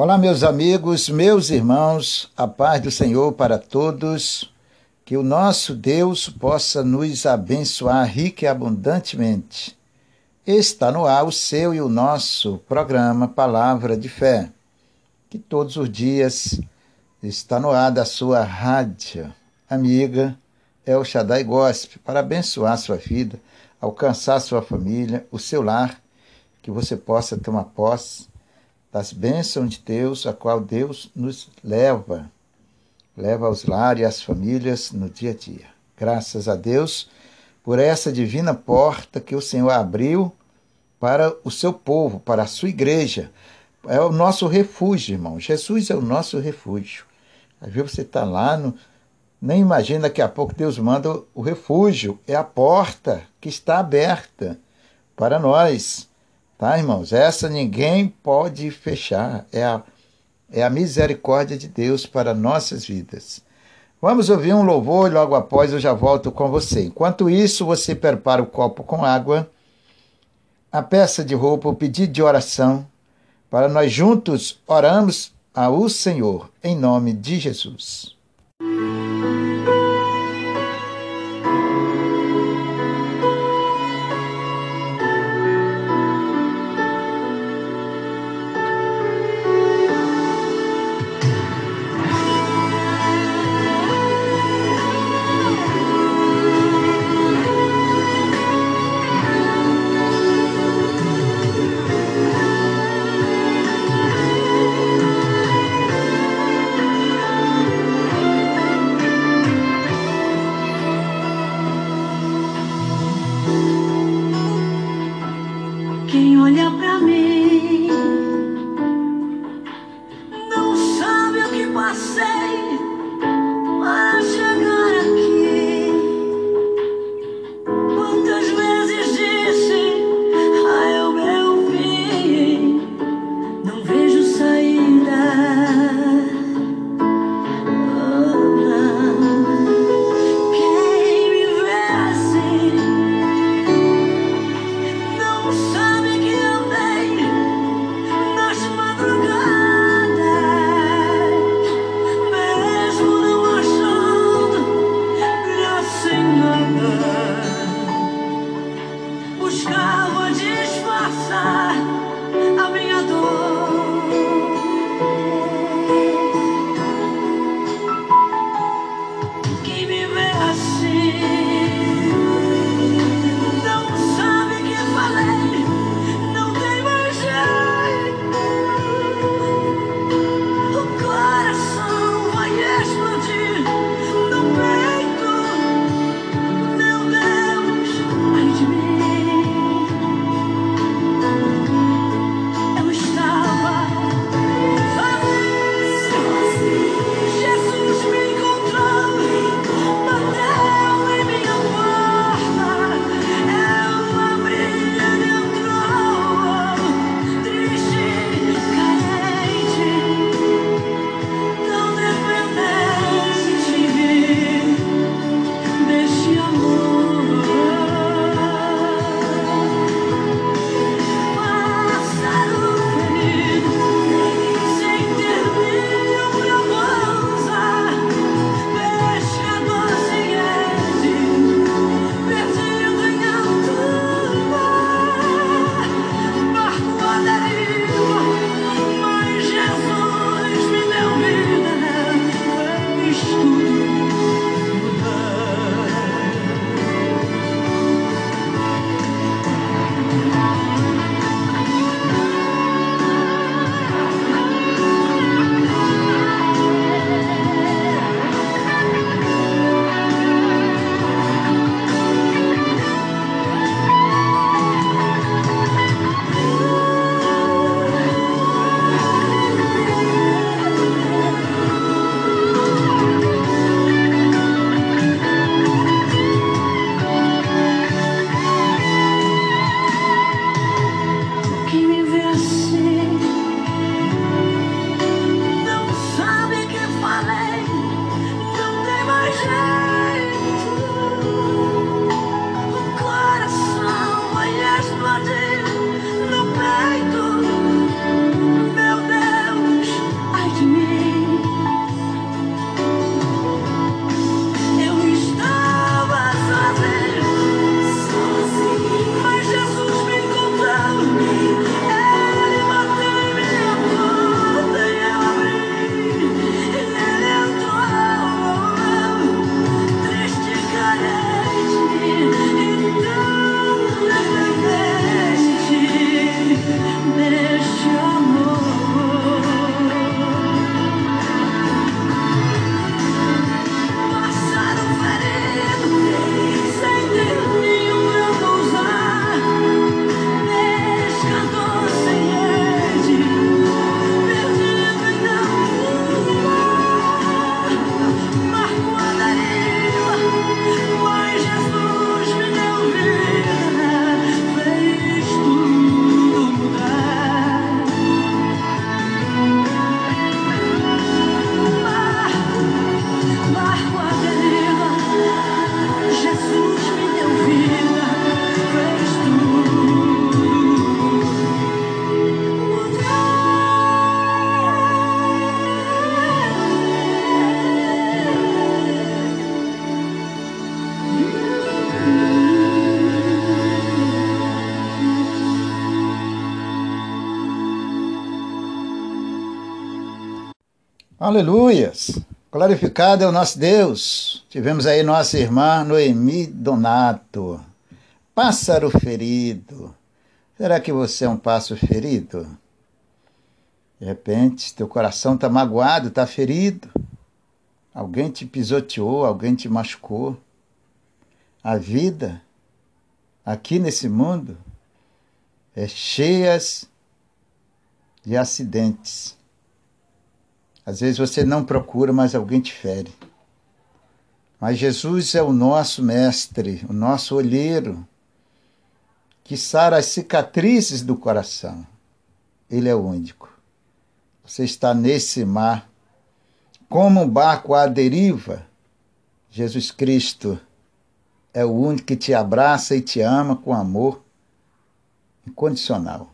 Olá, meus amigos, meus irmãos, a paz do Senhor para todos. Que o nosso Deus possa nos abençoar rica e abundantemente. Está no ar o seu e o nosso programa Palavra de Fé, que todos os dias está no ar da sua rádio amiga El Shaddai Gospel, para abençoar sua vida, alcançar sua família, o seu lar, que você possa tomar posse das bênçãos de Deus, a qual Deus nos leva, leva aos lares e às famílias no dia a dia. Graças a Deus por essa divina porta que o Senhor abriu para o seu povo, para a sua igreja. É o nosso refúgio, irmão. Jesus é o nosso refúgio. Às vezes você está lá, no, nem imagina daqui a pouco Deus manda o refúgio. É a porta que está aberta para nós. Tá, irmãos? Essa ninguém pode fechar. É a, é a misericórdia de Deus para nossas vidas. Vamos ouvir um louvor e logo após eu já volto com você. Enquanto isso, você prepara o copo com água, a peça de roupa, o pedido de oração, para nós juntos oramos ao Senhor, em nome de Jesus. Aleluias! Glorificado é o nosso Deus. Tivemos aí nossa irmã Noemi Donato. Pássaro ferido. Será que você é um pássaro ferido? De repente, teu coração está magoado, está ferido. Alguém te pisoteou, alguém te machucou. A vida aqui nesse mundo é cheia de acidentes às vezes você não procura, mas alguém te fere. Mas Jesus é o nosso mestre, o nosso olheiro, que sara as cicatrizes do coração. Ele é o único. Você está nesse mar, como um barco à deriva. Jesus Cristo é o único que te abraça e te ama com amor incondicional.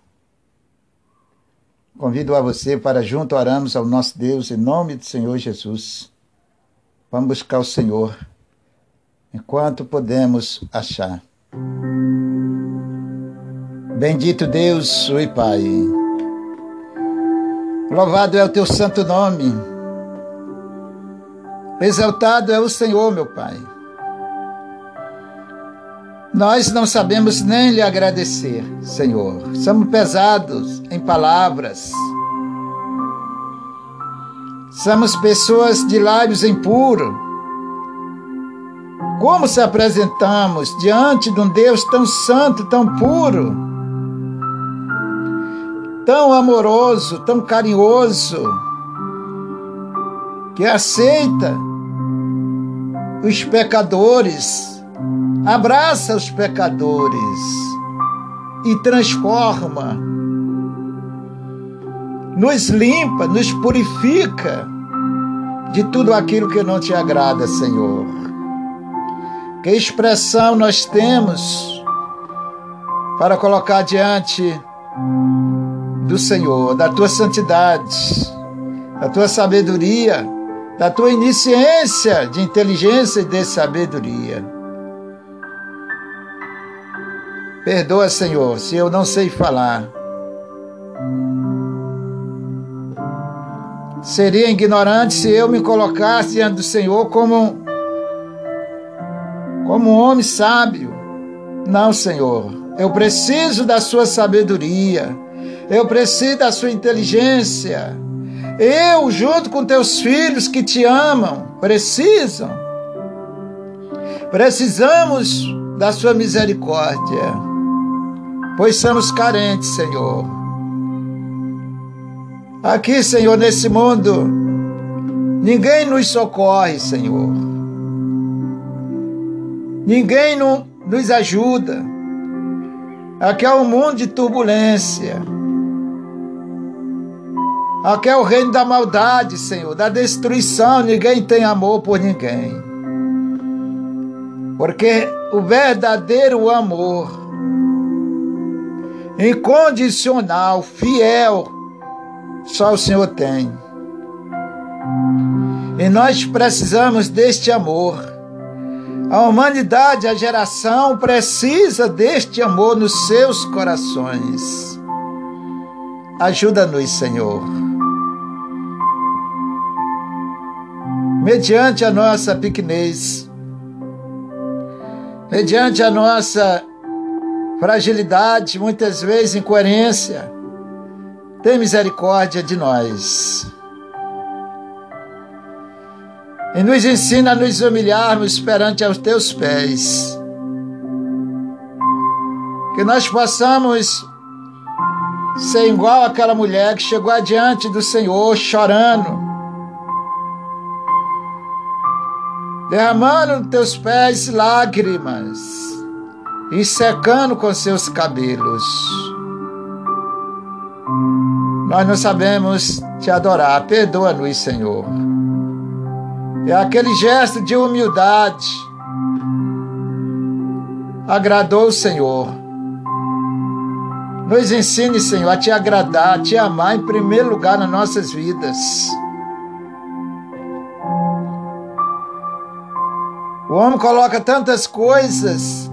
Convido a você para junto orarmos ao nosso Deus em nome do Senhor Jesus. Vamos buscar o Senhor enquanto podemos achar. Bendito Deus, oi Pai. Louvado é o teu santo nome. Exaltado é o Senhor, meu Pai. Nós não sabemos nem lhe agradecer, Senhor. Somos pesados em palavras. Somos pessoas de lábios impuros. Como se apresentamos diante de um Deus tão santo, tão puro, tão amoroso, tão carinhoso, que aceita os pecadores abraça os pecadores e transforma, nos limpa, nos purifica de tudo aquilo que não te agrada, Senhor. Que expressão nós temos para colocar diante do Senhor, da tua santidade, da tua sabedoria, da tua inisciência de inteligência e de sabedoria. Perdoa, Senhor, se eu não sei falar. Seria ignorante se eu me colocasse diante do Senhor como como um homem sábio. Não, Senhor. Eu preciso da sua sabedoria. Eu preciso da sua inteligência. Eu, junto com teus filhos que te amam, precisam. Precisamos da sua misericórdia pois somos carentes, Senhor. Aqui, Senhor, nesse mundo, ninguém nos socorre, Senhor. Ninguém no, nos ajuda. Aqui é um mundo de turbulência. Aqui é o reino da maldade, Senhor, da destruição. Ninguém tem amor por ninguém. Porque o verdadeiro amor incondicional, fiel, só o Senhor tem. E nós precisamos deste amor. A humanidade, a geração precisa deste amor nos seus corações. Ajuda-nos, Senhor. Mediante a nossa pequenez, mediante a nossa fragilidade, muitas vezes incoerência. Tem misericórdia de nós. E nos ensina a nos humilharmos perante aos teus pés. Que nós possamos ser igual aquela mulher que chegou adiante do Senhor chorando, derramando nos teus pés lágrimas e secando com seus cabelos. Nós não sabemos te adorar, perdoa-nos, Senhor. É aquele gesto de humildade agradou o Senhor. Nos ensine, Senhor, a te agradar, a te amar em primeiro lugar nas nossas vidas. O homem coloca tantas coisas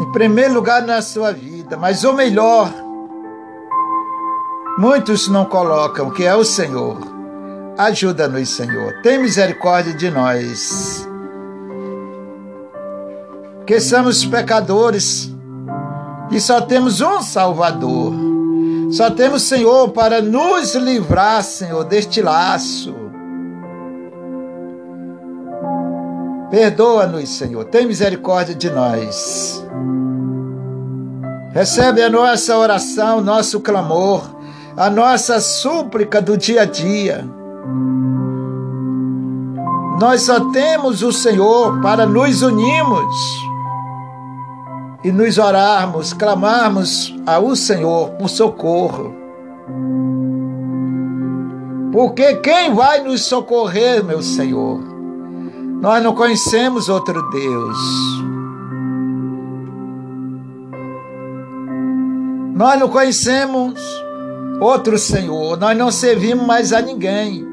em primeiro lugar na sua vida, mas o melhor, muitos não colocam, que é o Senhor. Ajuda-nos, Senhor. Tem misericórdia de nós. Que somos pecadores e só temos um Salvador. Só temos Senhor para nos livrar, Senhor, deste laço. Perdoa-nos, Senhor. Tem misericórdia de nós. Recebe a nossa oração, nosso clamor, a nossa súplica do dia a dia. Nós só temos o Senhor para nos unirmos e nos orarmos, clamarmos ao Senhor por socorro. Porque quem vai nos socorrer, meu Senhor? Nós não conhecemos outro Deus. Nós não conhecemos outro Senhor, nós não servimos mais a ninguém.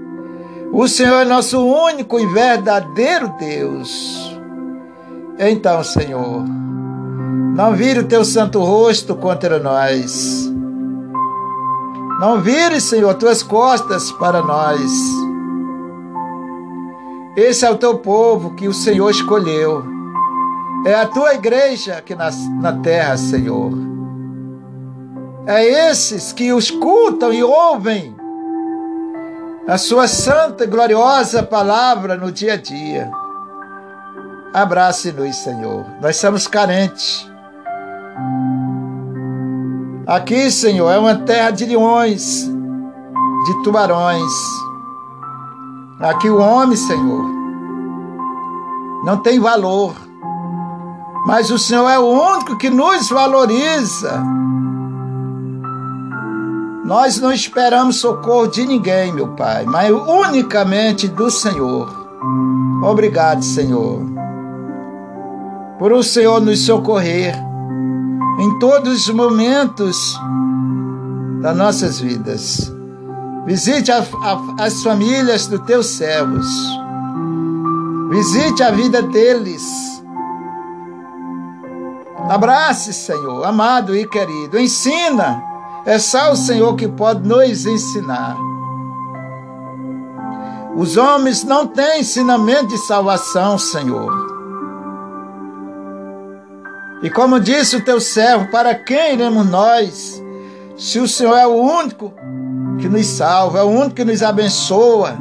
O Senhor é nosso único e verdadeiro Deus. Então, Senhor, não vire o teu santo rosto contra nós. Não vire, Senhor, tuas costas para nós. Esse é o teu povo que o Senhor escolheu. É a tua igreja aqui na, na terra, Senhor. É esses que escutam e ouvem a sua santa e gloriosa palavra no dia a dia. Abrace-nos, Senhor. Nós somos carentes. Aqui, Senhor, é uma terra de leões, de tubarões. Aqui o homem, Senhor, não tem valor, mas o Senhor é o único que nos valoriza. Nós não esperamos socorro de ninguém, meu Pai, mas unicamente do Senhor. Obrigado, Senhor, por o Senhor nos socorrer em todos os momentos das nossas vidas. Visite a, a, as famílias dos teus servos. Visite a vida deles. Abrace, Senhor, amado e querido. Ensina. É só o Senhor que pode nos ensinar. Os homens não têm ensinamento de salvação, Senhor. E como disse o teu servo, para quem iremos nós? Se o Senhor é o único que nos salva, é o único que nos abençoa,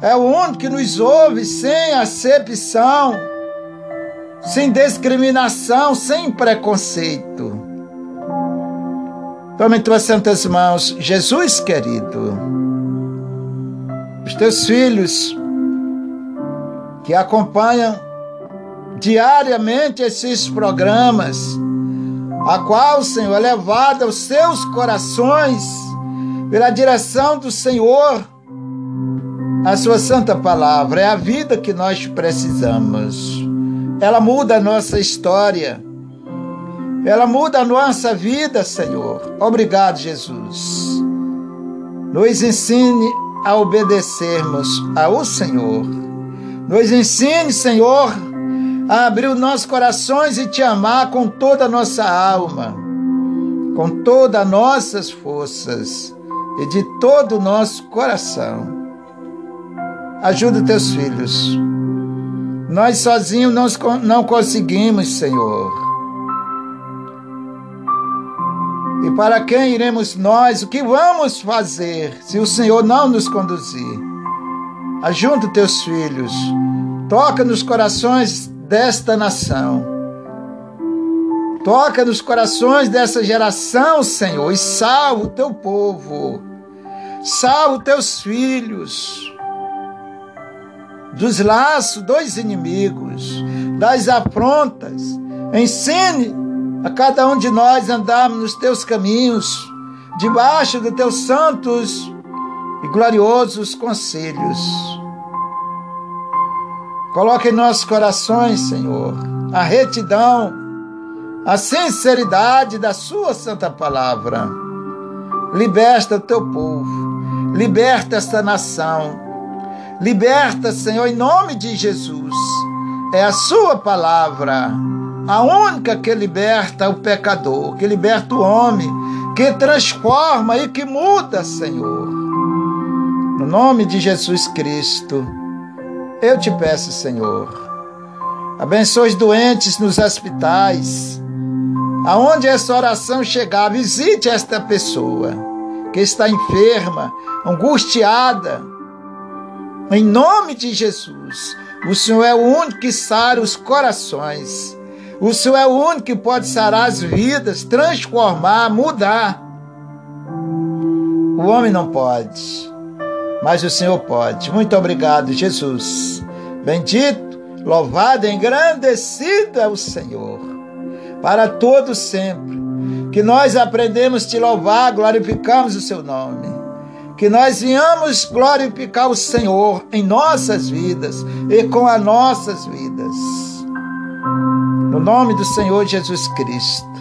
é o único que nos ouve sem acepção, sem discriminação, sem preconceito. Toma em tuas santas mãos, Jesus querido, os teus filhos que acompanham diariamente esses programas, a qual, Senhor, é levada aos seus corações pela direção do Senhor. A sua santa palavra é a vida que nós precisamos. Ela muda a nossa história. Ela muda a nossa vida, Senhor. Obrigado, Jesus. Nos ensine a obedecermos ao Senhor. Nos ensine, Senhor, a abrir os nossos corações e te amar com toda a nossa alma, com todas as nossas forças e de todo o nosso coração. Ajuda teus filhos. Nós sozinhos não, não conseguimos, Senhor. E para quem iremos nós? O que vamos fazer se o Senhor não nos conduzir? Ajunta teus filhos. Toca nos corações desta nação. Toca nos corações dessa geração, Senhor, e salva o teu povo. Salva teus filhos dos laços dos inimigos, das afrontas. Ensine a cada um de nós andarmos nos teus caminhos, debaixo dos teus santos e gloriosos conselhos. Coloque em nossos corações, Senhor, a retidão, a sinceridade da Sua Santa Palavra. Liberta o teu povo, liberta esta nação, liberta, Senhor, em nome de Jesus. É a Sua palavra, a única que liberta o pecador, que liberta o homem, que transforma e que muda, Senhor. No nome de Jesus Cristo, eu te peço, Senhor, abençoe os doentes nos hospitais. Aonde essa oração chegar, visite esta pessoa que está enferma, angustiada. Em nome de Jesus, o Senhor é o único que sara os corações. O Senhor é o único que pode sarar as vidas, transformar, mudar. O homem não pode, mas o Senhor pode. Muito obrigado, Jesus. Bendito, louvado, engrandecido é o Senhor, para todos sempre. Que nós aprendemos te louvar, glorificamos o seu nome. Que nós venhamos glorificar o Senhor em nossas vidas e com as nossas vidas. No nome do Senhor Jesus Cristo.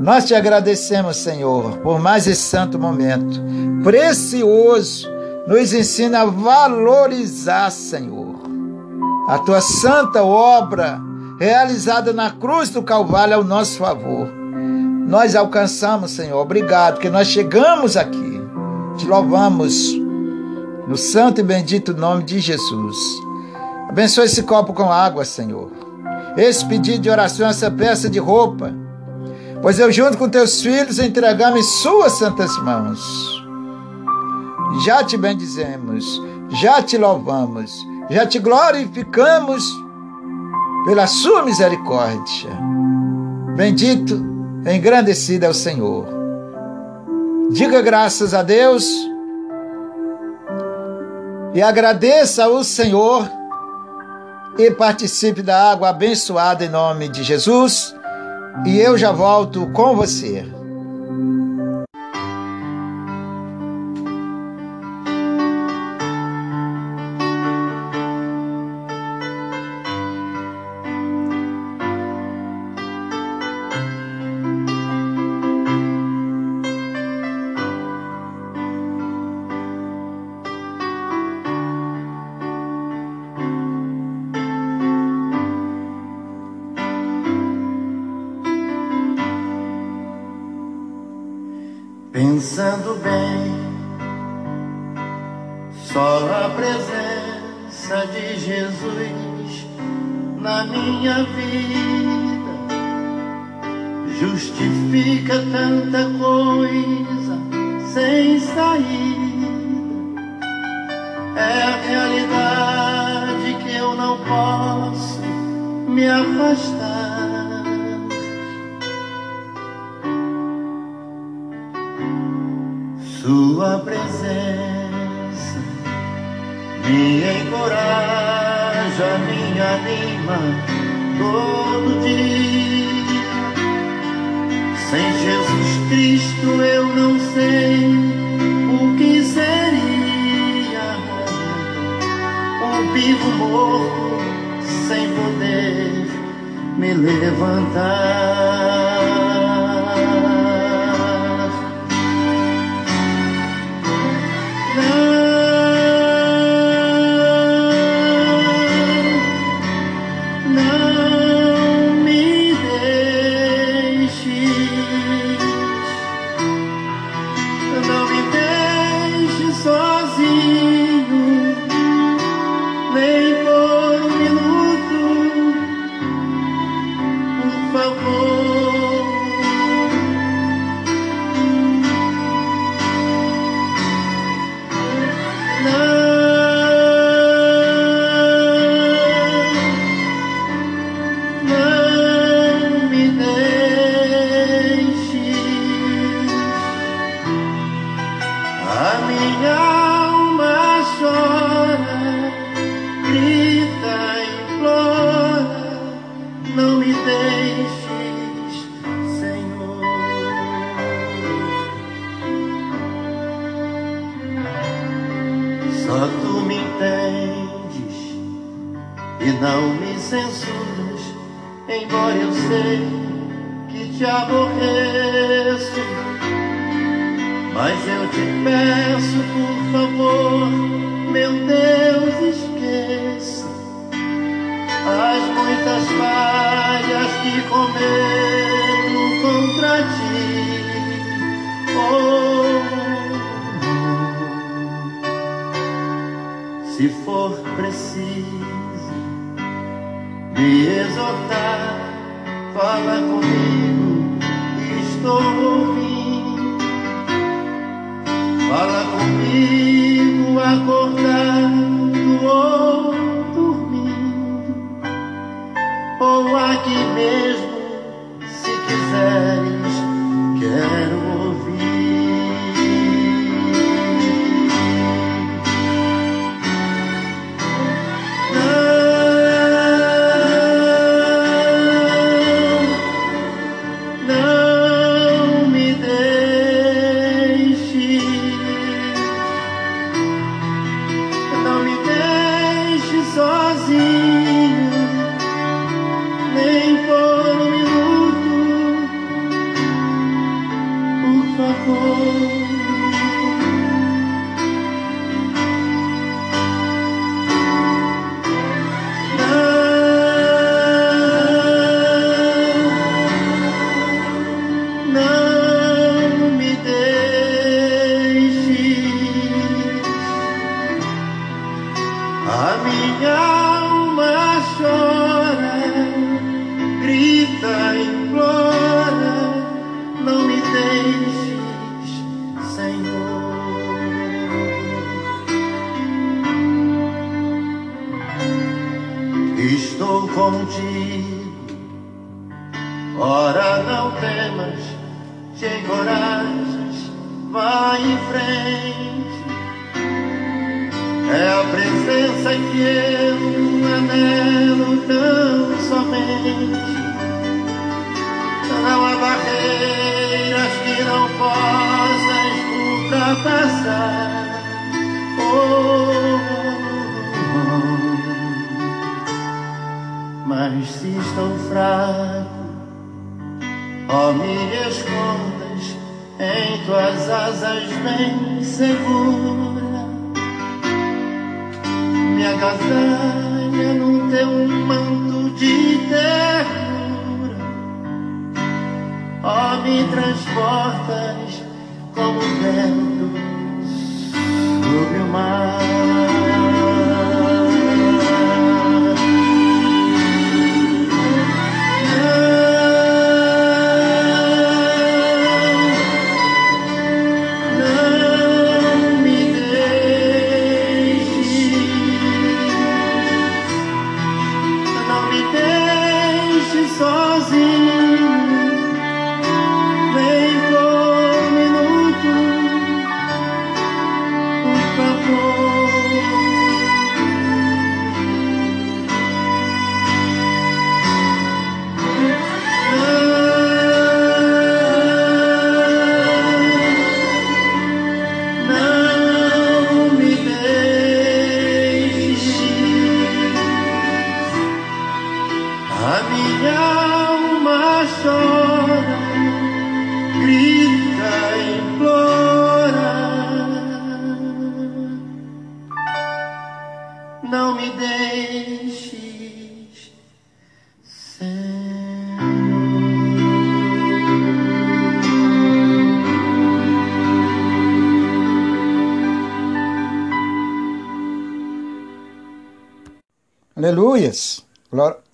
Nós te agradecemos, Senhor, por mais esse santo momento precioso. Nos ensina a valorizar, Senhor, a tua santa obra realizada na cruz do Calvário ao nosso favor. Nós alcançamos, Senhor. Obrigado que nós chegamos aqui. Te louvamos no santo e bendito nome de Jesus. Abençoe esse copo com água, Senhor. Esse pedido de oração, essa peça de roupa pois eu, junto com teus filhos, entregamos em suas santas mãos. Já te bendizemos, já te louvamos, já te glorificamos pela sua misericórdia. Bendito, engrandecido é o Senhor. Diga graças a Deus e agradeça ao Senhor e participe da água abençoada em nome de Jesus e eu já volto com você. Pensando bem, só a presença de Jesus na minha vida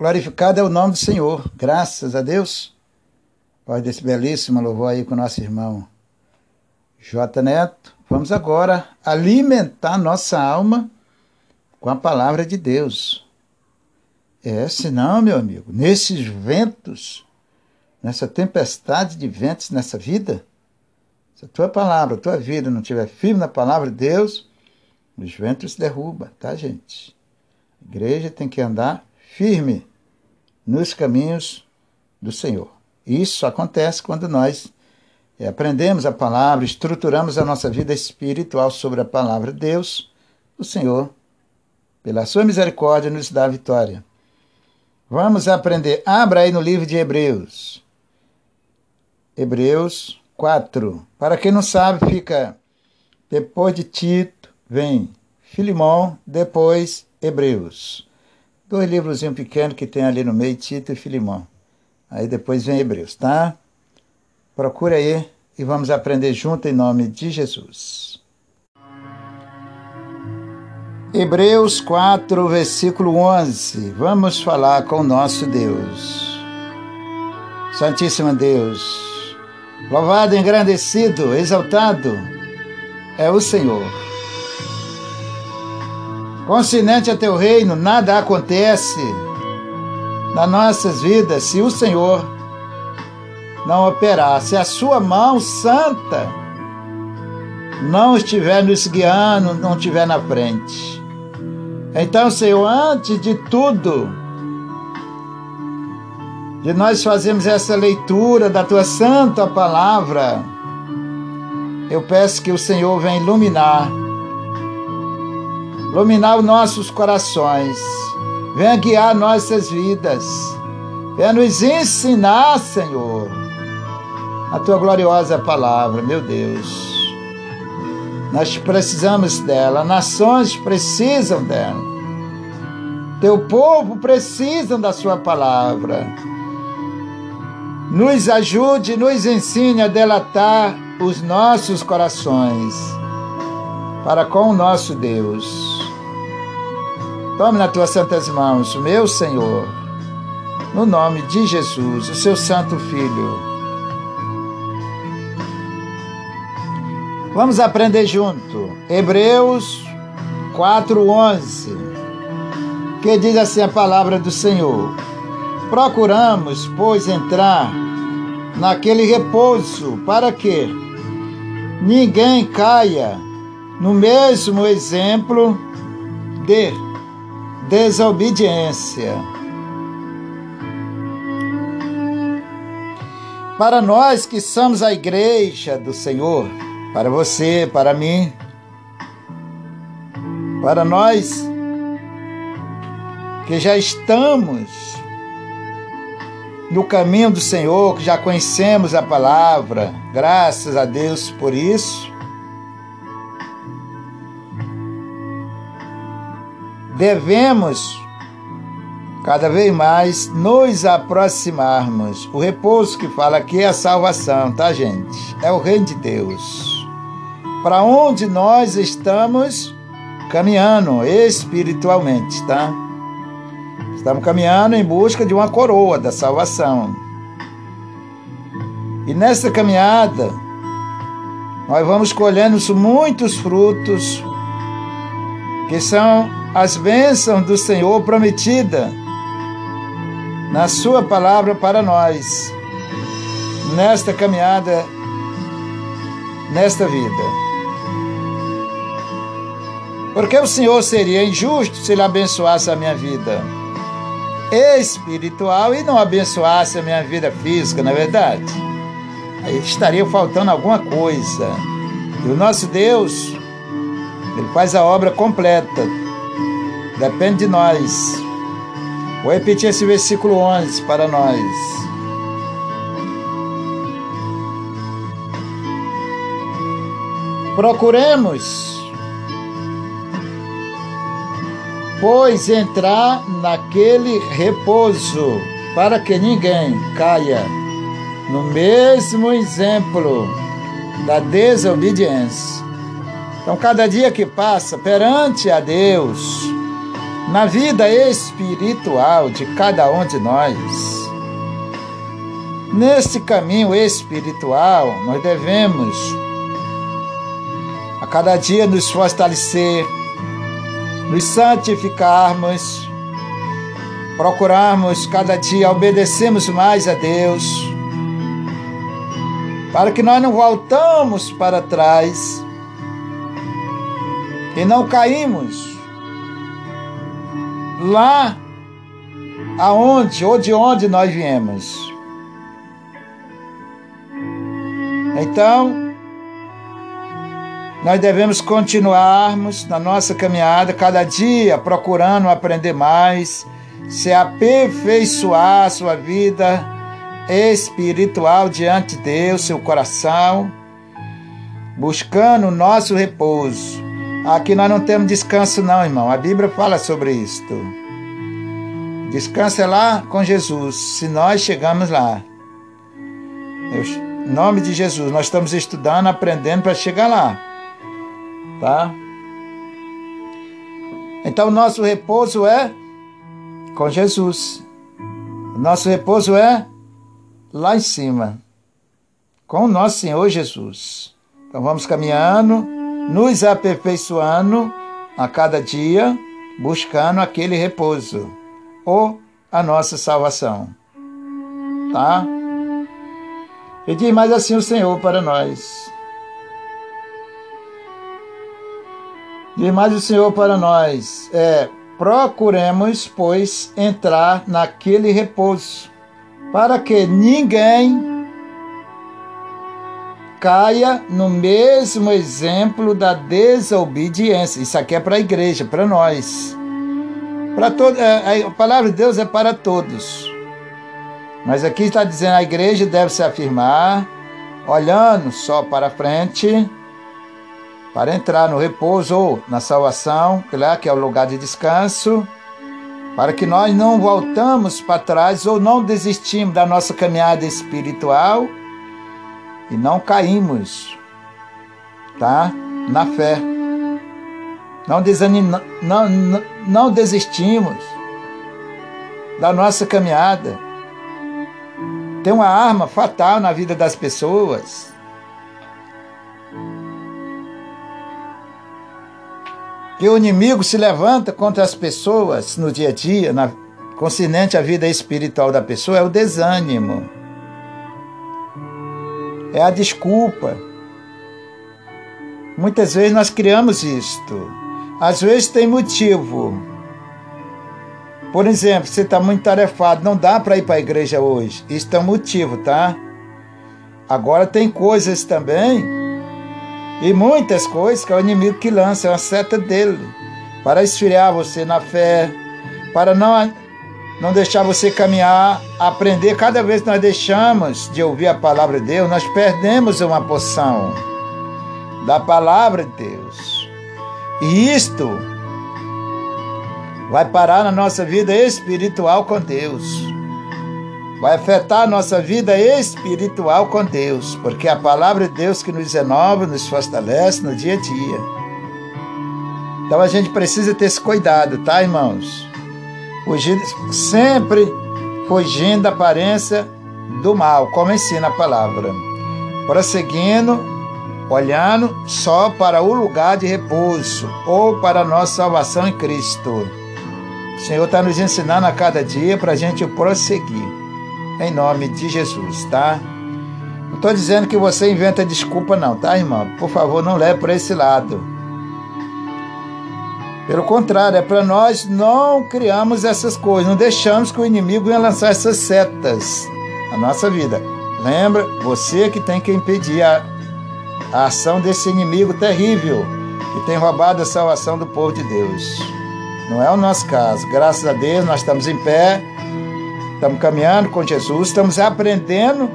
Glorificado é o nome do Senhor. Graças a Deus. Pode desse belíssimo louvor aí com nosso irmão J. Neto. Vamos agora alimentar nossa alma com a palavra de Deus. É, senão, meu amigo, nesses ventos, nessa tempestade de ventos nessa vida, se a tua palavra, a tua vida não estiver firme na palavra de Deus, os ventos derrubam, tá, gente? A igreja tem que andar firme nos caminhos do Senhor. Isso acontece quando nós aprendemos a palavra, estruturamos a nossa vida espiritual sobre a palavra de Deus. O Senhor, pela sua misericórdia, nos dá a vitória. Vamos aprender. Abra aí no livro de Hebreus. Hebreus 4. Para quem não sabe, fica depois de Tito, vem Filimão, depois Hebreus. Dois livros pequenos que tem ali no meio, Tito e Filimão. Aí depois vem Hebreus, tá? Procura aí e vamos aprender junto em nome de Jesus. Hebreus 4, versículo 11. Vamos falar com nosso Deus. Santíssimo Deus, louvado, engrandecido, exaltado é o Senhor. Consciente a teu reino, nada acontece nas nossas vidas se o Senhor não operar, se a sua mão santa não estiver nos guiando, não estiver na frente. Então, Senhor, antes de tudo, de nós fazermos essa leitura da tua santa palavra, eu peço que o Senhor venha iluminar, iluminar os nossos corações, venha guiar nossas vidas, venha nos ensinar, Senhor, a tua gloriosa palavra, meu Deus. Nós precisamos dela, nações precisam dela. Teu povo precisa da sua palavra. Nos ajude, nos ensine a delatar os nossos corações para com o nosso Deus. Tome nas tuas santas mãos, meu Senhor, no nome de Jesus, o seu santo Filho Vamos aprender junto. Hebreus 4:11. Que diz assim a palavra do Senhor: Procuramos, pois, entrar naquele repouso, para que ninguém caia no mesmo exemplo de desobediência. Para nós que somos a igreja do Senhor, para você, para mim, para nós que já estamos no caminho do Senhor, que já conhecemos a palavra, graças a Deus por isso. Devemos cada vez mais nos aproximarmos. O repouso que fala aqui é a salvação, tá, gente? É o reino de Deus para onde nós estamos caminhando espiritualmente, tá? Estamos caminhando em busca de uma coroa da salvação. E nessa caminhada, nós vamos colhendo muitos frutos, que são as bênçãos do Senhor prometida na Sua palavra para nós, nesta caminhada, nesta vida. Porque o Senhor seria injusto se Ele abençoasse a minha vida espiritual e não abençoasse a minha vida física, não é verdade? Aí estaria faltando alguma coisa. E o nosso Deus, Ele faz a obra completa. Depende de nós. Vou repetir esse versículo 11 para nós. Procuremos pois entrar naquele repouso, para que ninguém caia no mesmo exemplo da desobediência. Então, cada dia que passa perante a Deus, na vida espiritual de cada um de nós, nesse caminho espiritual, nós devemos a cada dia nos fortalecer nos santificarmos, procurarmos cada dia obedecermos mais a Deus, para que nós não voltamos para trás e não caímos lá aonde ou de onde nós viemos. Então, nós devemos continuarmos na nossa caminhada, cada dia procurando aprender mais, se aperfeiçoar a sua vida espiritual diante de Deus, seu coração, buscando o nosso repouso. Aqui nós não temos descanso, não, irmão. A Bíblia fala sobre isto. Descanso é lá com Jesus, se nós chegamos lá. Em nome de Jesus, nós estamos estudando, aprendendo para chegar lá tá? Então, o nosso repouso é com Jesus. Nosso repouso é lá em cima, com o nosso Senhor Jesus. Então, vamos caminhando, nos aperfeiçoando a cada dia, buscando aquele repouso ou a nossa salvação. Tá? E diz mais assim o Senhor para nós. Diz mais o Senhor para nós: é, procuremos, pois, entrar naquele repouso, para que ninguém caia no mesmo exemplo da desobediência. Isso aqui é para a igreja, para nós. Para todo, é, a palavra de Deus é para todos. Mas aqui está dizendo a igreja deve se afirmar, olhando só para frente, para entrar no repouso ou na salvação, que é o lugar de descanso, para que nós não voltamos para trás ou não desistimos da nossa caminhada espiritual e não caímos, tá? Na fé. Não, desanim, não, não, não desistimos da nossa caminhada. Tem uma arma fatal na vida das pessoas. Que o inimigo se levanta contra as pessoas no dia a dia, na, concernente à vida espiritual da pessoa, é o desânimo. É a desculpa. Muitas vezes nós criamos isto. Às vezes tem motivo. Por exemplo, você está muito tarefado, não dá para ir para a igreja hoje. Isso é um motivo, tá? Agora tem coisas também, e muitas coisas que é o inimigo que lança, é uma seta dele, para esfriar você na fé, para não, não deixar você caminhar, aprender. Cada vez que nós deixamos de ouvir a palavra de Deus, nós perdemos uma porção da palavra de Deus. E isto vai parar na nossa vida espiritual com Deus. Vai afetar a nossa vida espiritual com Deus, porque é a palavra de Deus que nos renova, nos fortalece no dia a dia. Então a gente precisa ter esse cuidado, tá, irmãos? Fugindo, sempre fugindo da aparência do mal, como ensina a palavra. Prosseguindo olhando só para o lugar de repouso ou para a nossa salvação em Cristo. O Senhor está nos ensinando a cada dia para a gente prosseguir, em nome de Jesus, tá? Não estou dizendo que você inventa desculpa, não, tá, irmão? Por favor, não leve para esse lado. Pelo contrário, é para nós não criarmos essas coisas, não deixamos que o inimigo venha lançar essas setas na nossa vida. Lembra, você que tem que impedir a a ação desse inimigo terrível que tem roubado a salvação do povo de Deus. Não é o nosso caso. Graças a Deus nós estamos em pé, estamos caminhando com Jesus, estamos aprendendo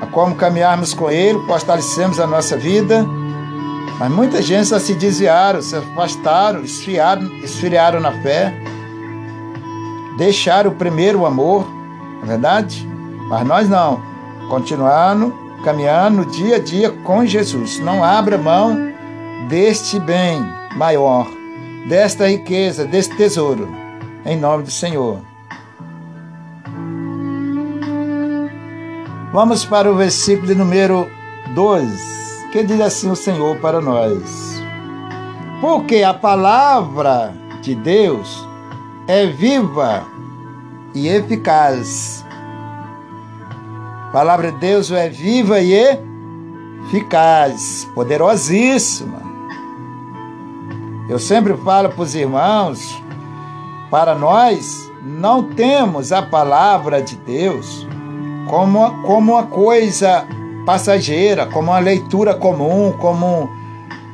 a como caminharmos com Ele, fortalecemos a nossa vida. Mas muita gente só se desviaram, se afastaram, esfriaram, esfriaram na fé, deixaram o primeiro amor, não é verdade? Mas nós não, continuando caminhar no dia a dia com Jesus. Não abra mão deste bem maior, desta riqueza, deste tesouro, em nome do Senhor. Vamos para o versículo número 2, que diz assim o Senhor para nós: Porque a palavra de Deus é viva e eficaz a palavra de Deus é viva e eficaz, poderosíssima. Eu sempre falo para os irmãos, para nós não temos a palavra de Deus como, como uma coisa passageira, como uma leitura comum, como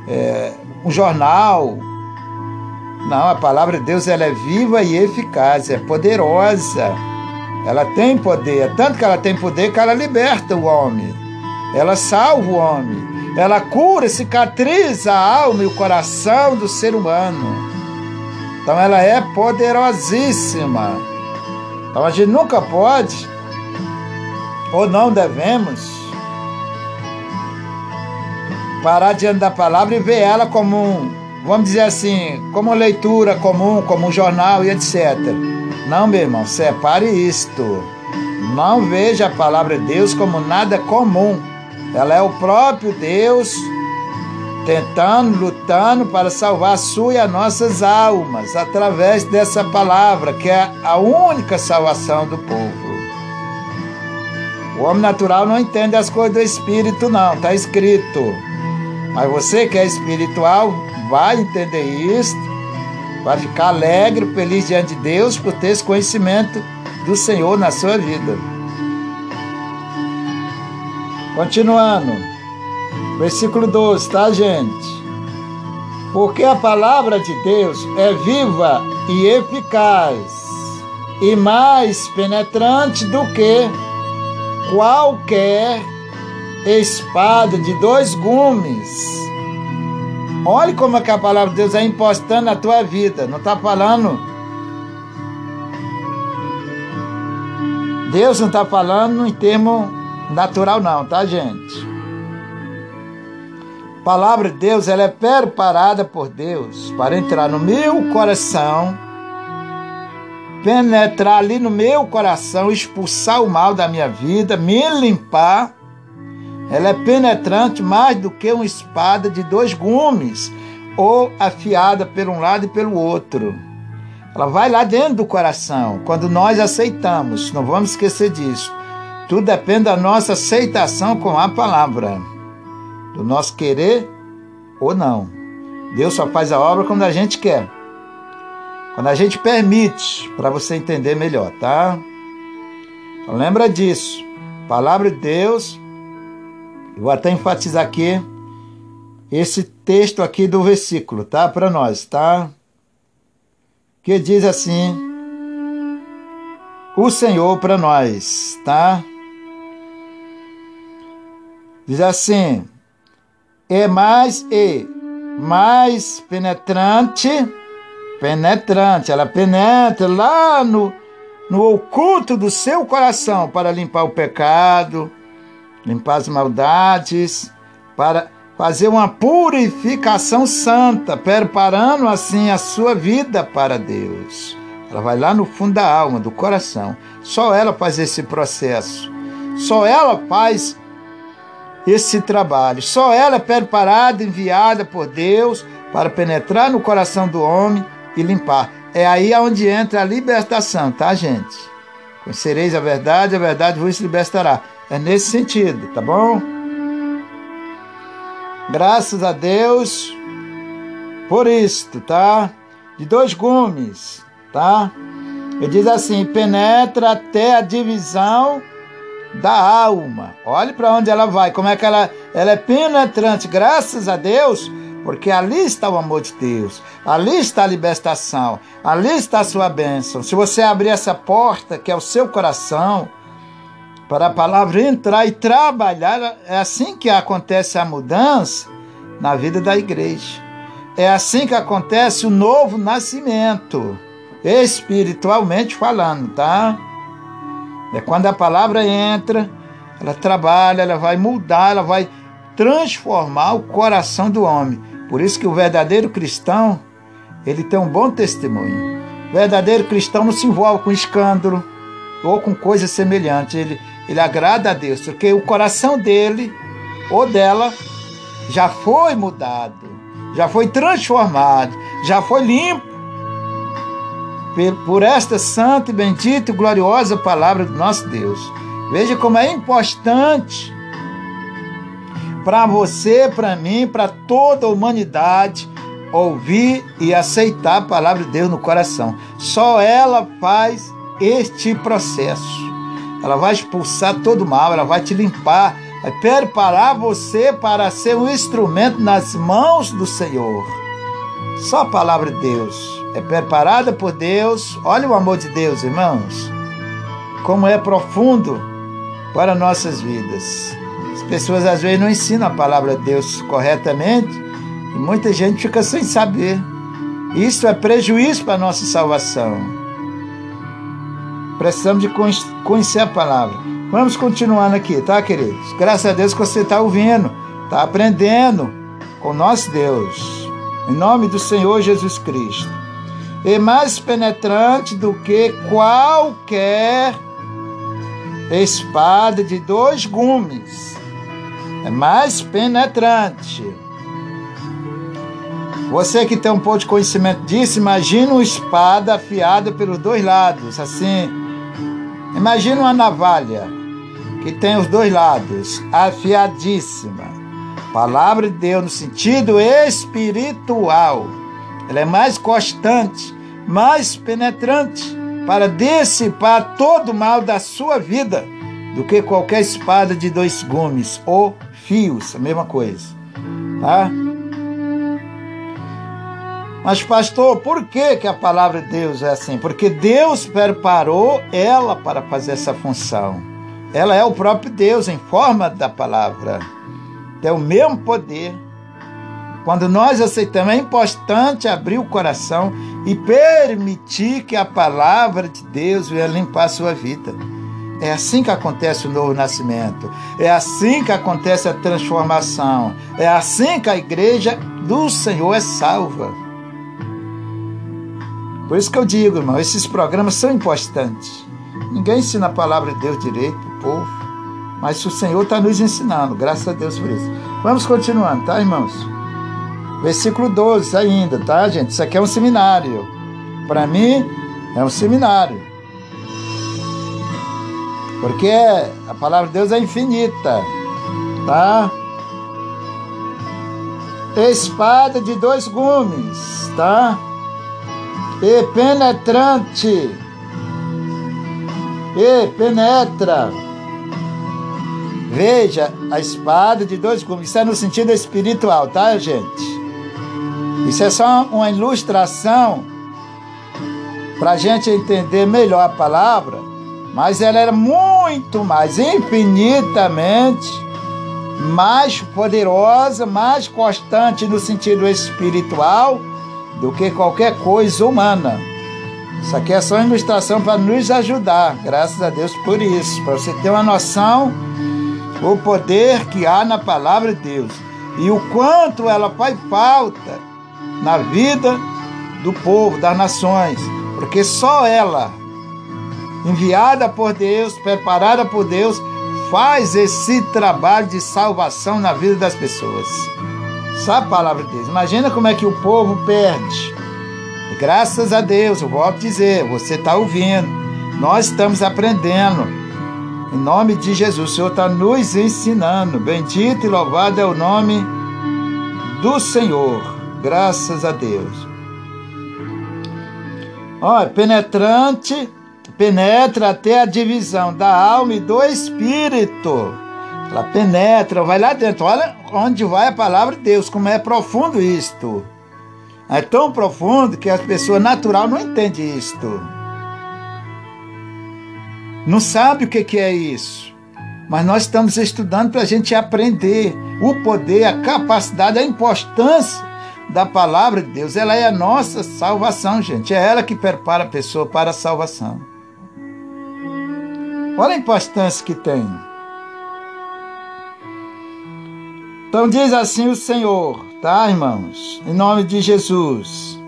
é, um jornal. Não, a palavra de Deus ela é viva e eficaz, é poderosa. Ela tem poder, é tanto que ela tem poder que ela liberta o homem. Ela salva o homem. Ela cura, cicatriza a alma e o coração do ser humano. Então ela é poderosíssima. Então a gente nunca pode, ou não devemos, parar diante da palavra e ver ela como um, vamos dizer assim, como leitura comum, como um jornal e etc. Não, meu irmão, separe isto. Não veja a palavra de Deus como nada comum. Ela é o próprio Deus tentando, lutando para salvar a sua e as nossas almas através dessa palavra, que é a única salvação do povo. O homem natural não entende as coisas do espírito, não, está escrito. Mas você que é espiritual vai entender isso, vai ficar alegre, feliz diante de Deus por ter esse conhecimento do Senhor na sua vida. Continuando, versículo 12, tá, gente? Porque a palavra de Deus é viva e eficaz e mais penetrante do que qualquer espada de dois gumes. Olhe como é que a palavra de Deus é impostando na tua vida. Não está falando. Deus não está falando em termo natural, não, tá, gente? A palavra de Deus ela é preparada por Deus para entrar no meu coração penetrar ali no meu coração, expulsar o mal da minha vida, me limpar. Ela é penetrante mais do que uma espada de dois gumes, ou afiada por um lado e pelo outro. Ela vai lá dentro do coração, quando nós aceitamos, não vamos esquecer disso. Tudo depende da nossa aceitação com a palavra, do nosso querer ou não. Deus só faz a obra quando a gente quer. Quando a gente permite, para você entender melhor, tá? Então, lembra disso. Palavra de Deus. Vou até enfatizar aqui esse texto aqui do versículo, tá? Para nós, tá? Que diz assim: O Senhor para nós, tá? Diz assim: é mais e mais penetrante penetrante, ela penetra lá no, no oculto do seu coração para limpar o pecado, limpar as maldades, para fazer uma purificação santa, preparando assim a sua vida para Deus. Ela vai lá no fundo da alma, do coração. Só ela faz esse processo. Só ela faz esse trabalho. Só ela é preparada, enviada por Deus para penetrar no coração do homem e limpar. É aí onde entra a libertação, tá, gente? Conhecereis a verdade, a verdade vos libertará. É nesse sentido, tá bom? Graças a Deus por isto, tá? De dois gumes, tá? Ele diz assim: penetra até a divisão da alma. Olhe para onde ela vai, como é que ela, ela é penetrante, graças a Deus porque ali está o amor de Deus, ali está a libertação, ali está a sua bênção. Se você abrir essa porta, que é o seu coração, para a palavra entrar e trabalhar, é assim que acontece a mudança na vida da igreja. É assim que acontece o novo nascimento, espiritualmente falando, tá? É quando a palavra entra, ela trabalha, ela vai mudar, ela vai transformar o coração do homem por isso que o verdadeiro cristão, ele tem um bom testemunho. O verdadeiro cristão não se envolve com escândalo ou com coisa semelhante. Ele, ele agrada a Deus, porque o coração dele ou dela já foi mudado, já foi transformado, já foi limpo por esta santa e bendita e gloriosa palavra do nosso Deus. Veja como é importante para você, para mim, para toda a humanidade ouvir e aceitar a palavra de Deus no coração. Só ela faz este processo. Ela vai expulsar todo o mal, ela vai te limpar, vai preparar você para ser um instrumento nas mãos do Senhor. Só a palavra de Deus é preparada por Deus. Olha o amor de Deus, irmãos, como é profundo para nossas vidas. As pessoas às vezes não ensinam a palavra de Deus corretamente e muita gente fica sem saber. Isso é prejuízo para a nossa salvação. Precisamos de conhecer a palavra. Vamos continuando aqui, tá, queridos? Graças a Deus que você está ouvindo, está aprendendo com nosso Deus. em nome do Senhor Jesus Cristo. E mais penetrante do que qualquer espada de dois gumes. É mais penetrante. Você que tem um pouco de conhecimento disso, imagina uma espada afiada pelos dois lados, assim. Imagina uma navalha que tem os dois lados, afiadíssima. Palavra de Deus no sentido espiritual. Ela é mais constante, mais penetrante para dissipar todo o mal da sua vida do que qualquer espada de dois gumes ou fios, a mesma coisa. Tá? Mas, pastor, por que, que a palavra de Deus é assim? Porque Deus preparou ela para fazer essa função. Ela é o próprio Deus em forma da palavra. Tem o mesmo poder. Quando nós aceitamos, é importante abrir o coração e permitir que a palavra de Deus venha limpar a sua vida. É assim que acontece o novo nascimento. É assim que acontece a transformação. É assim que a igreja do Senhor é salva. Por isso que eu digo, irmão, esses programas são importantes. Ninguém ensina a palavra de Deus direito o povo, mas o Senhor está nos ensinando, graças a Deus por isso. Vamos continuando, tá, irmãos? Versículo 12 ainda, tá, gente? Isso aqui é um seminário. Para mim, é um seminário. Porque a palavra de Deus é infinita, tá? Espada de dois gumes, tá? E penetrante, e penetra. Veja, a espada de dois gumes, isso é no sentido espiritual, tá, gente? Isso é só uma ilustração para a gente entender melhor a palavra, mas ela era muito mais, infinitamente mais poderosa, mais constante no sentido espiritual do que qualquer coisa humana. Isso aqui é só uma ilustração para nos ajudar, graças a Deus por isso, para você ter uma noção o poder que há na palavra de Deus e o quanto ela faz falta na vida do povo, das nações, porque só ela, enviada por Deus, preparada por Deus, faz esse trabalho de salvação na vida das pessoas. Sabe a palavra de Deus? Imagina como é que o povo perde. Graças a Deus, eu volto a dizer, você está ouvindo, nós estamos aprendendo. Em nome de Jesus, o Senhor está nos ensinando. Bendito e louvado é o nome do Senhor. Graças a Deus. Olha, penetrante, penetra até a divisão da alma e do espírito ela penetra, vai lá dentro. Olha onde vai a palavra de Deus, como é profundo isto. É tão profundo que a pessoa natural não entende isto. Não sabe o que é isso. Mas nós estamos estudando para a gente aprender o poder, a capacidade, a importância da palavra de Deus. Ela é a nossa salvação, gente. É ela que prepara a pessoa para a salvação. Olha a importância que tem. Então diz assim o Senhor, tá, irmãos? Em nome de Jesus.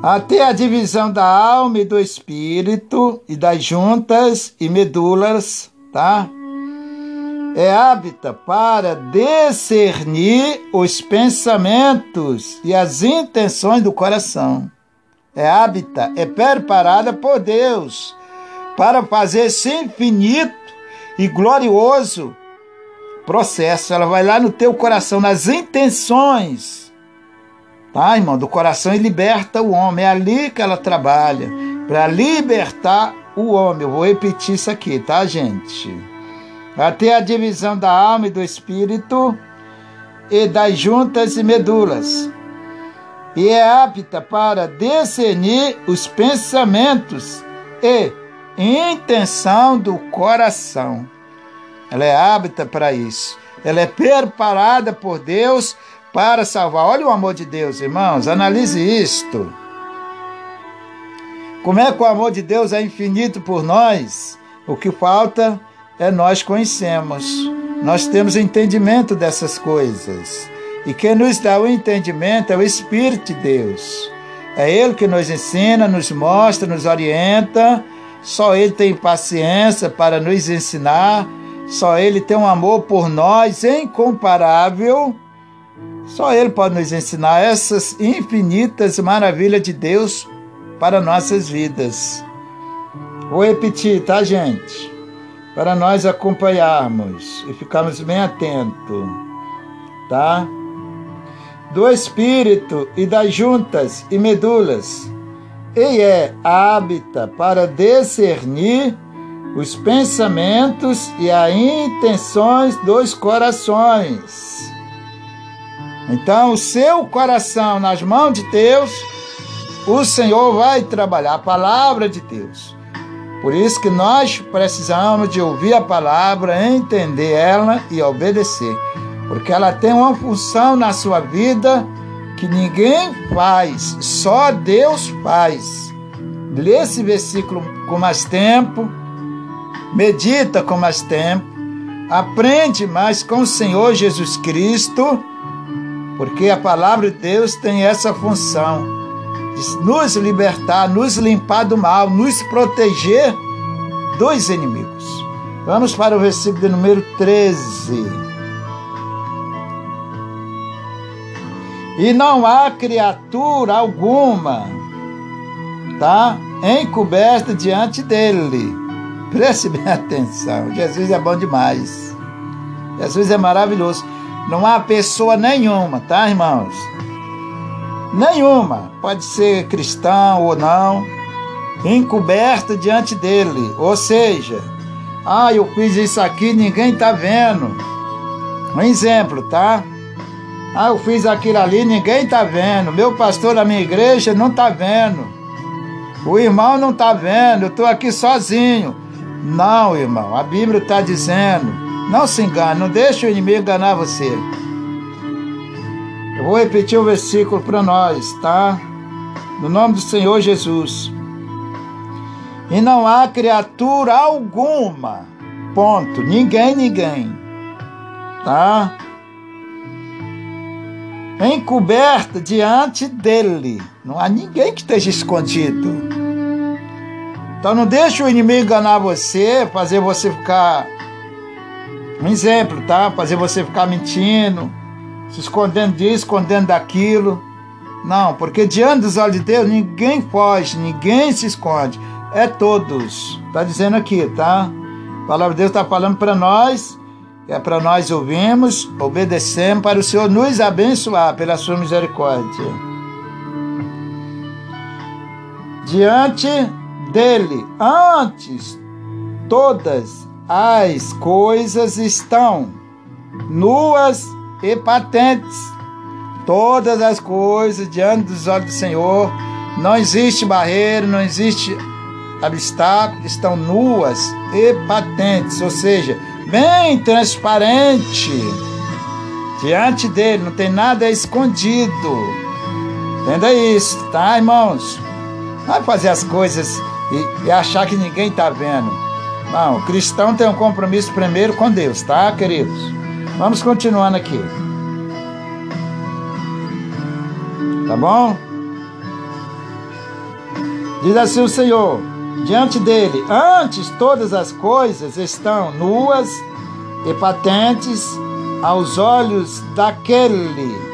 Até a divisão da alma e do espírito e das juntas e medulas, tá? É hábita para discernir os pensamentos e as intenções do coração. É hábita, é preparada por Deus para fazer esse infinito e glorioso processo, ela vai lá no teu coração, nas intenções, tá, irmão? Do coração e liberta o homem. É ali que ela trabalha, para libertar o homem. Eu vou repetir isso aqui, tá, gente? Até a divisão da alma e do espírito e das juntas e medulas. E é apta para discernir os pensamentos e intenção do coração. Ela é hábita para isso. Ela é preparada por Deus para salvar. Olha o amor de Deus, irmãos. Analise isto. Como é que o amor de Deus é infinito por nós? O que falta é nós conhecemos. Nós temos entendimento dessas coisas. E quem nos dá o entendimento é o Espírito de Deus. É Ele que nos ensina, nos mostra, nos orienta. Só Ele tem paciência para nos ensinar. Só Ele tem um amor por nós incomparável. Só Ele pode nos ensinar essas infinitas maravilhas de Deus para nossas vidas. Vou repetir, tá, gente? Para nós acompanharmos e ficarmos bem atentos, tá? Do espírito e das juntas e medulas, e é hábita para discernir os pensamentos e as intenções dos corações. Então, o seu coração nas mãos de Deus, o Senhor vai trabalhar a palavra de Deus. Por isso que nós precisamos de ouvir a palavra, entender ela e obedecer. Porque ela tem uma função na sua vida que ninguém faz, só Deus faz. Lê esse versículo com mais tempo, medita com mais tempo, aprende mais com o Senhor Jesus Cristo, porque a palavra de Deus tem essa função nos libertar, nos limpar do mal, nos proteger dos inimigos. Vamos para o versículo de número 13. E não há criatura alguma, tá? Encoberta diante dele. Preste bem atenção. Jesus é bom demais. Jesus é maravilhoso. Não há pessoa nenhuma, tá, irmãos? nenhuma, pode ser cristão ou não, encoberta diante dele. Ou seja, ah, eu fiz isso aqui, ninguém está vendo. Um exemplo, tá? Ah, eu fiz aquilo ali, ninguém está vendo. Meu pastor da minha igreja não está vendo. O irmão não está vendo, eu estou aqui sozinho. Não, irmão, a Bíblia está dizendo. Não se engane, não deixe o inimigo enganar você. Eu vou repetir o versículo para nós, tá? No nome do Senhor Jesus. E não há criatura alguma, ponto, ninguém, ninguém, tá? Encoberta diante dele. Não há ninguém que esteja escondido. Então não deixe o inimigo enganar você, fazer você ficar. Um exemplo, tá? Fazer você ficar mentindo se escondendo disso, escondendo daquilo. Não, porque diante dos olhos de Deus ninguém foge, ninguém se esconde. É todos. Está dizendo aqui, tá? A palavra de Deus está falando para nós, é para nós ouvirmos, obedecemos, para o Senhor nos abençoar pela sua misericórdia. Diante dele, antes, todas as coisas estão nuas e patentes. Todas as coisas diante dos olhos do Senhor. Não existe barreira, não existe obstáculo, estão nuas e patentes, ou seja, bem transparente diante dele, não tem nada escondido. Entenda isso, tá, irmãos? Vai fazer as coisas e, e achar que ninguém está vendo. Não, o cristão tem um compromisso primeiro com Deus, tá, queridos? Vamos continuando aqui. Tá bom? Diz assim o Senhor: diante dele, antes todas as coisas estão nuas e patentes aos olhos daquele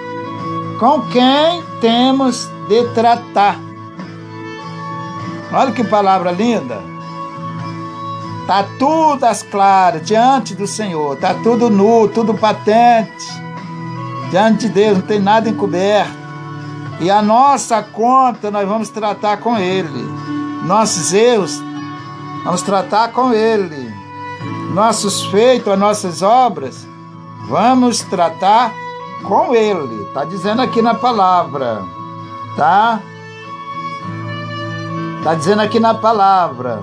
com quem temos de tratar. Olha que palavra linda. Está tudo às claras diante do Senhor. Está tudo nu, tudo patente. Diante de Deus, não tem nada encoberto. E a nossa conta nós vamos tratar com Ele. Nossos erros, vamos tratar com Ele. Nossos feitos, as nossas obras, vamos tratar com Ele. Está dizendo aqui na palavra. Tá? Está dizendo aqui na palavra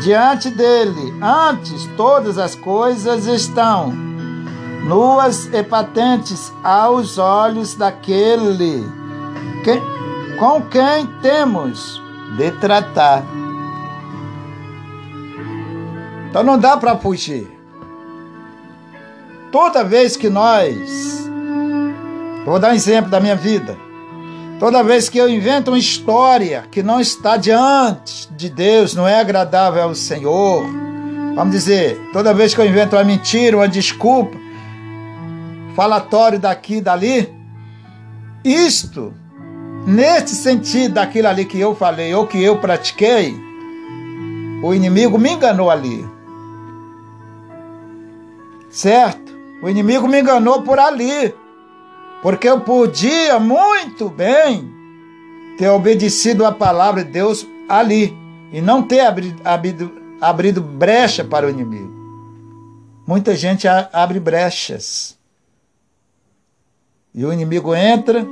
diante dele. Antes, todas as coisas estão nuas e patentes aos olhos daquele que, com quem temos de tratar. Então não dá para fugir. Toda vez que nós vou dar um exemplo da minha vida. Toda vez que eu invento uma história que não está diante de Deus, não é agradável ao Senhor, vamos dizer, toda vez que eu invento uma mentira, uma desculpa, falatório daqui e dali, isto, nesse sentido daquilo ali que eu falei ou que eu pratiquei, o inimigo me enganou ali. Certo? O inimigo me enganou por ali. Porque eu podia muito bem ter obedecido a palavra de Deus ali e não ter abrido, abrido, abrido brecha para o inimigo. Muita gente abre brechas. E o inimigo entra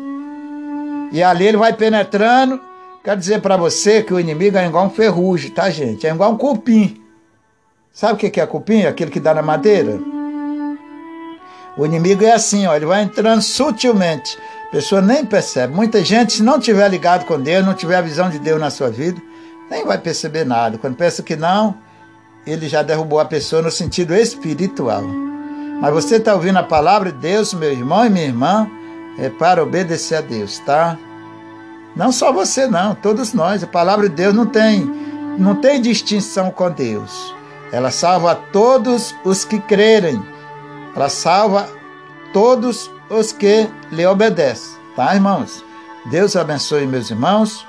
e ali ele vai penetrando. Quero dizer para você que o inimigo é igual um ferrugem, tá, gente? É igual um cupim. Sabe o que é cupim? Aquele que dá na madeira? O inimigo é assim, ó, ele vai entrando sutilmente. A pessoa nem percebe. Muita gente, se não tiver ligado com Deus, não tiver a visão de Deus na sua vida, nem vai perceber nada. Quando pensa que não, ele já derrubou a pessoa no sentido espiritual. Mas você está ouvindo a palavra de Deus, meu irmão e minha irmã, é para obedecer a Deus, tá? Não só você não, todos nós. A palavra de Deus não tem, não tem distinção com Deus. Ela salva todos os que crerem ela salva todos os que lhe obedecem. Tá, irmãos? Deus abençoe meus irmãos.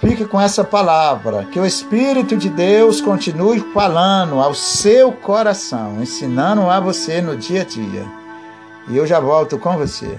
Fique com essa palavra, que o Espírito de Deus continue falando ao seu coração, ensinando a você no dia a dia. E eu já volto com você.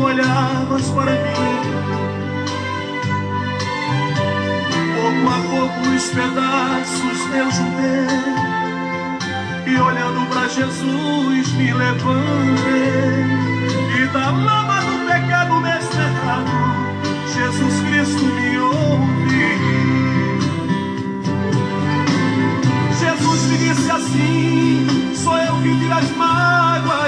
olhavas para mim. Pouco a pouco os pedaços eu juntei e olhando para Jesus me levantei e da lama do pecado mesterrado Jesus Cristo me ouve. Jesus me disse assim, sou eu que tiro as mágoas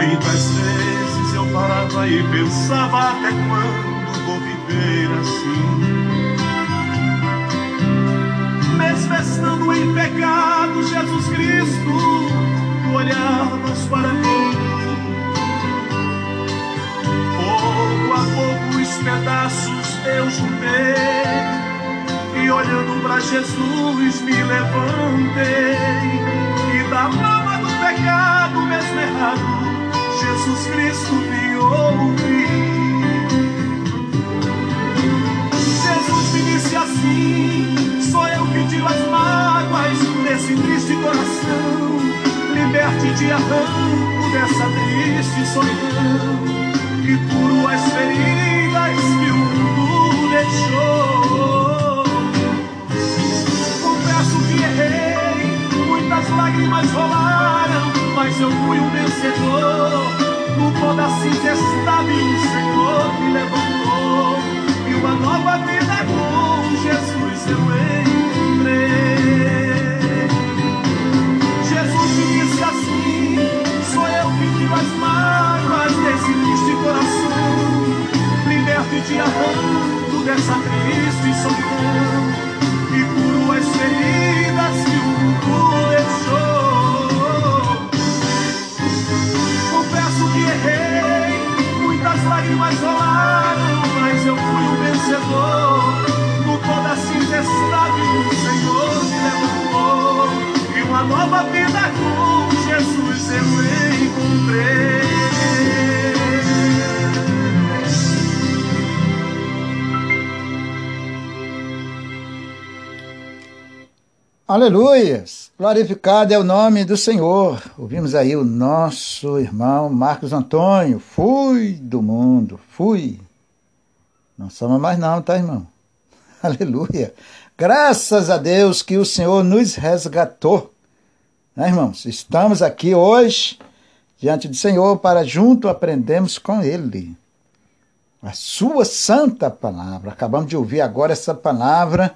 Muitas vezes eu parava e pensava até quando vou viver assim. Mesmo em pecado, Jesus Cristo, tu olhavas para mim. Pouco a pouco os pedaços eu juntei e olhando para Jesus me levantei e da lama do pecado mesmo errado Jesus Cristo me ouvi Jesus me disse assim sou eu que tiro as mágoas desse triste coração. Liberte te arranco dessa triste solidão que curo as feridas que o mundo deixou. Errei, muitas lágrimas rolaram, mas eu fui um vencedor. No pó da cinza estava o Senhor me levantou, e uma nova vida com Jesus eu encontrei. Jesus me disse assim: sou eu que tiro as mágoas desse triste coração, liberto e te arranco dessa triste solidão Aleluias! Glorificado é o nome do Senhor. Ouvimos aí o nosso irmão Marcos Antônio. Fui do mundo, fui. Não somos mais não, tá, irmão? Aleluia! Graças a Deus que o Senhor nos resgatou. Né, irmãos? Estamos aqui hoje diante do Senhor para junto aprendermos com Ele. A sua santa palavra. Acabamos de ouvir agora essa palavra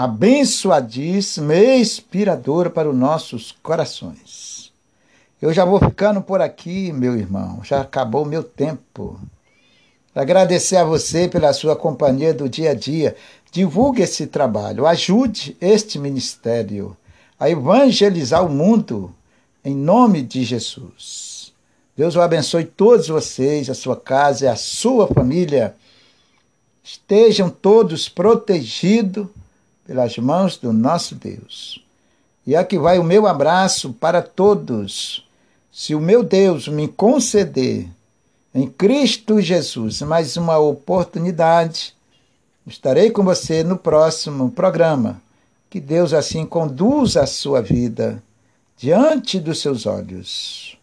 abençoadíssima e inspiradora para os nossos corações. Eu já vou ficando por aqui, meu irmão, já acabou meu tempo. Agradecer a você pela sua companhia do dia a dia. Divulgue esse trabalho, ajude este ministério a evangelizar o mundo em nome de Jesus. Deus o abençoe todos vocês, a sua casa e a sua família. Estejam todos protegidos pelas mãos do nosso Deus. E aqui vai o meu abraço para todos. Se o meu Deus me conceder em Cristo Jesus mais uma oportunidade, estarei com você no próximo programa. Que Deus assim conduza a sua vida diante dos seus olhos.